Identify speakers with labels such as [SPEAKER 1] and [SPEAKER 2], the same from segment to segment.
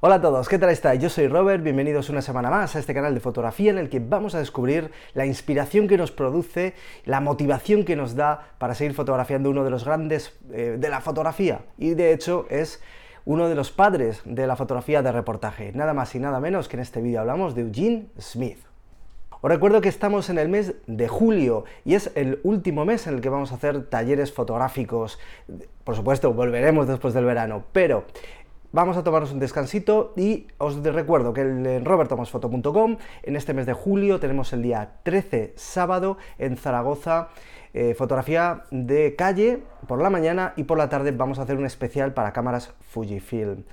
[SPEAKER 1] Hola a todos, ¿qué tal estáis? Yo soy Robert, bienvenidos una semana más a este canal de fotografía en el que vamos a descubrir la inspiración que nos produce, la motivación que nos da para seguir fotografiando uno de los grandes eh, de la fotografía y de hecho es uno de los padres de la fotografía de reportaje, nada más y nada menos que en este vídeo hablamos de Eugene Smith. Os recuerdo que estamos en el mes de julio y es el último mes en el que vamos a hacer talleres fotográficos. Por supuesto, volveremos después del verano, pero Vamos a tomarnos un descansito y os recuerdo que en robertomasfoto.com en este mes de julio tenemos el día 13 sábado en Zaragoza eh, fotografía de calle por la mañana y por la tarde vamos a hacer un especial para cámaras Fujifilm.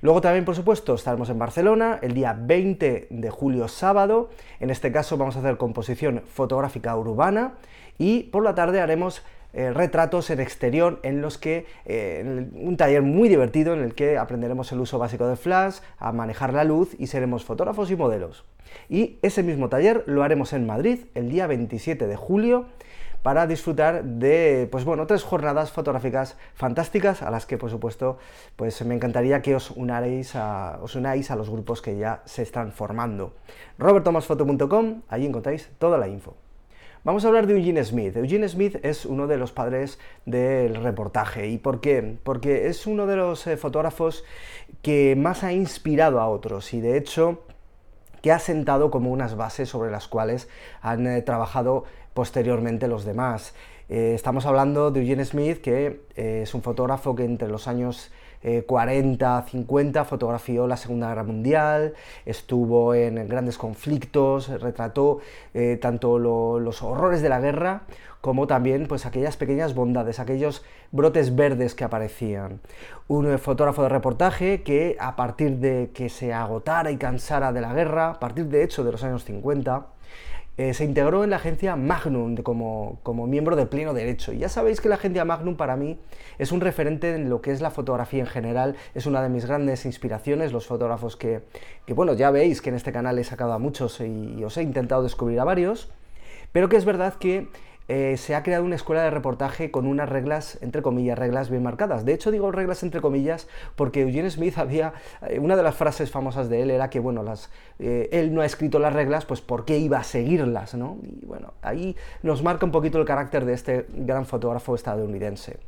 [SPEAKER 1] Luego también, por supuesto, estaremos en Barcelona el día 20 de julio sábado. En este caso vamos a hacer composición fotográfica urbana y por la tarde haremos eh, retratos en exterior en los que, eh, un taller muy divertido en el que aprenderemos el uso básico de flash, a manejar la luz y seremos fotógrafos y modelos. Y ese mismo taller lo haremos en Madrid el día 27 de julio para disfrutar de, pues bueno, tres jornadas fotográficas fantásticas a las que, por supuesto, pues me encantaría que os, unáis a, unáis a los grupos que ya se están formando. robertomasfoto.com, allí encontráis toda la info. Vamos a hablar de Eugene Smith. Eugene Smith es uno de los padres del reportaje. ¿Y por qué? Porque es uno de los eh, fotógrafos que más ha inspirado a otros y de hecho que ha sentado como unas bases sobre las cuales han eh, trabajado posteriormente los demás. Eh, estamos hablando de Eugene Smith, que es un fotógrafo que entre los años 40, eh, 50, fotografió la Segunda Guerra Mundial, estuvo en grandes conflictos, retrató eh, tanto los horrores de la guerra como también pues, aquellas pequeñas bondades, aquellos brotes verdes que aparecían. Un eh, fotógrafo de reportaje que a partir de que se agotara y cansara de la guerra, a partir de hecho de los años 50, eh, se integró en la agencia Magnum como, miembro de pleno derecho. Y ya sabéis que la agencia Magnum para mí es un referente en lo que es la fotografía en general, es una de mis grandes inspiraciones, los fotógrafos que, bueno, ya veis que en este canal he sacado a muchos y os he intentado descubrir a varios, pero que es verdad que eh, se ha creado una escuela de reportaje con unas reglas, entre comillas, reglas bien marcadas. De hecho, digo reglas entre comillas porque Eugene Smith había, eh, una de las frases famosas de él era que, bueno, las, eh, él no ha escrito las reglas, pues ¿por qué iba a seguirlas? ¿no? Y bueno, ahí nos marca un poquito el carácter de este gran fotógrafo estadounidense.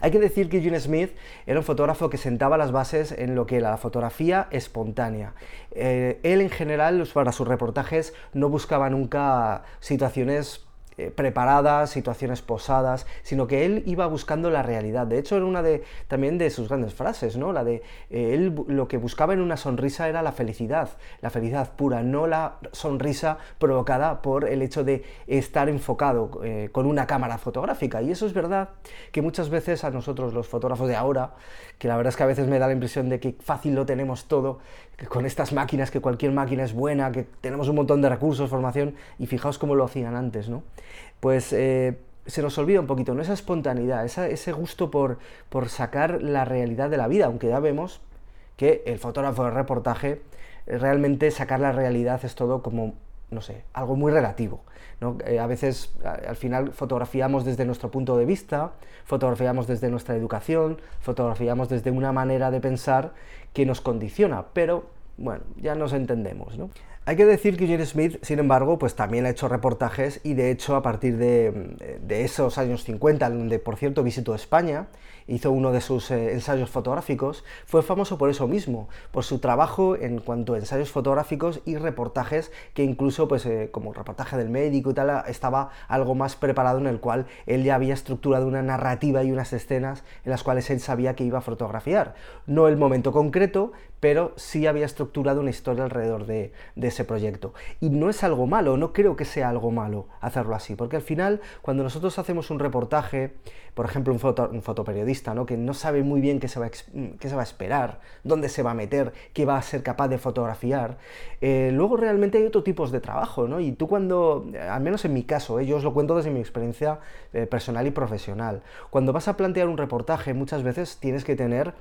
[SPEAKER 1] Hay que decir que Eugene Smith era un fotógrafo que sentaba las bases en lo que era la fotografía espontánea. él en general, para sus reportajes, no buscaba nunca situaciones eh, preparadas, situaciones posadas, sino que él iba buscando la realidad. De hecho, era una de también de sus grandes frases, ¿no? La de eh, él lo que buscaba en una sonrisa era la felicidad, la felicidad pura, no la sonrisa provocada por el hecho de estar enfocado eh, con una cámara fotográfica. Y eso es verdad que muchas veces a nosotros los fotógrafos de ahora, que la verdad es que a veces me da la impresión de que fácil lo tenemos todo, que con estas máquinas, que cualquier máquina es buena, que tenemos un montón de recursos, formación, y fijaos cómo lo hacían antes, ¿no? Pues eh, se nos olvida un poquito, ¿no? Esa espontaneidad, ese gusto por, por sacar la realidad de la vida, aunque ya vemos que el fotógrafo de reportaje eh, realmente sacar la realidad es todo como, no sé, algo muy relativo. ¿no? Eh, a veces al final fotografiamos desde nuestro punto de vista, fotografiamos desde nuestra educación, fotografiamos desde una manera de pensar que nos condiciona, pero bueno, ya nos entendemos. ¿no? Hay que decir que Jerry Smith, sin embargo, pues también ha hecho reportajes y de hecho a partir de, esos años 50, donde por cierto visitó España, hizo uno de sus eh, ensayos fotográficos, fue famoso por eso mismo, por su trabajo en cuanto a ensayos fotográficos y reportajes que incluso pues eh, como reportaje del médico y tal estaba algo más preparado en el cual él ya había estructurado una narrativa y unas escenas en las cuales él sabía que iba a fotografiar. No el momento concreto, pero sí había estructurado una historia alrededor de, ese proyecto. Y no es algo malo, no creo que sea algo malo hacerlo así, porque al final, cuando nosotros hacemos un reportaje, por ejemplo, un, foto, un fotoperiodista, ¿no? que no sabe muy bien qué se, va qué se va a esperar, dónde se va a meter, qué va a ser capaz de fotografiar, eh, luego realmente hay otro tipos de trabajo, ¿no? Y tú cuando, al menos en mi caso, ¿eh? yo os lo cuento desde mi experiencia eh, personal y profesional, cuando vas a plantear un reportaje, muchas veces tienes que tener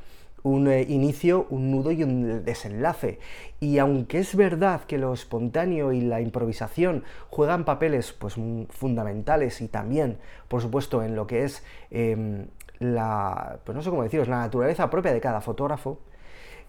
[SPEAKER 1] un eh, inicio, un nudo y un desenlace. Y aunque es verdad que lo espontáneo y la improvisación juegan papeles pues, fundamentales y también, por supuesto, en lo que es em, la, pues no sé cómo deciros, la naturaleza propia de cada fotógrafo,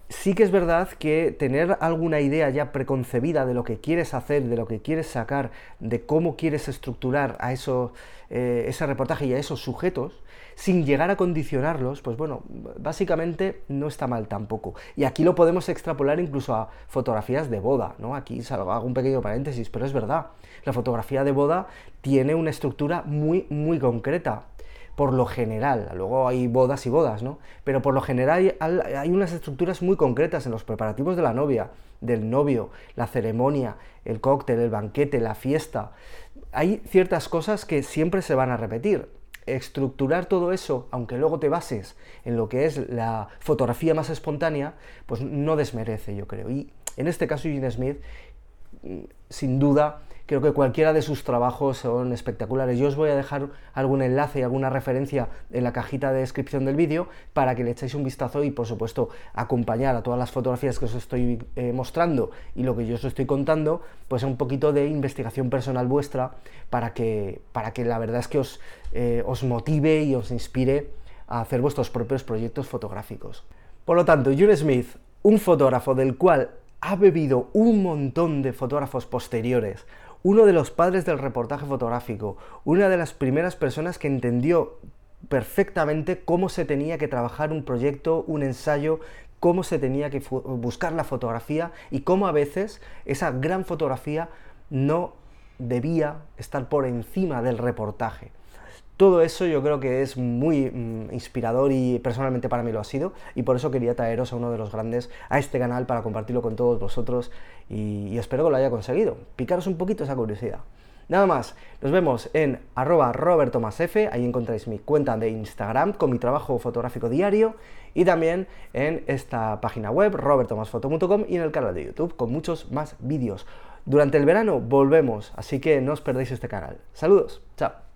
[SPEAKER 1] sí que es verdad que tener alguna idea ya preconcebida de lo que quieres hacer, de lo que quieres sacar, de cómo quieres estructurar a eso, eh, ese reportaje y a esos sujetos, sin llegar a condicionarlos, pues bueno, básicamente no está mal tampoco. Y aquí lo podemos extrapolar incluso a fotografías de boda, ¿no? Aquí hago un pequeño paréntesis, pero es verdad, la fotografía de boda tiene una estructura muy, muy concreta por lo general, luego hay bodas y bodas, ¿no? Pero por lo general hay, unas estructuras muy concretas en los preparativos de la novia, del novio, la ceremonia, el cóctel, el banquete, la fiesta. Hay ciertas cosas que siempre se van a repetir. Estructurar todo eso, aunque luego te bases en lo que es la fotografía más espontánea, pues no desmerece, yo creo. Y en este caso, Eugene Smith, mm, sin duda, Creo que cualquiera de sus trabajos son espectaculares. Yo os voy a dejar algún enlace y alguna referencia en la cajita de descripción del vídeo para que le echéis un vistazo y, por supuesto, acompañar a todas las fotografías que os estoy eh, mostrando y lo que yo os estoy contando, pues un poquito de investigación personal vuestra para que, para que la verdad es que os, eh, os motive y os inspire a hacer vuestros propios proyectos fotográficos. Por lo tanto, June Smith, un fotógrafo del cual ha bebido un montón de fotógrafos posteriores, uno de los padres del reportaje fotográfico, una de las primeras personas que entendió perfectamente cómo se tenía que trabajar un proyecto, un ensayo, cómo se tenía que buscar la fotografía y cómo a veces esa gran fotografía no debía estar por encima del reportaje. Todo eso yo creo que es muy mm, inspirador y personalmente para mí lo ha sido y por eso quería traeros a uno de los grandes a este canal para compartirlo con todos vosotros y, espero que lo haya conseguido. Picaros un poquito esa curiosidad. Nada más, nos vemos en arroba robertomasf, ahí encontráis mi cuenta de Instagram con mi trabajo fotográfico diario y también en esta página web robertomasfoto.com y en el canal de YouTube con muchos más vídeos. Durante el verano volvemos, así que no os perdéis este canal. Saludos, chao.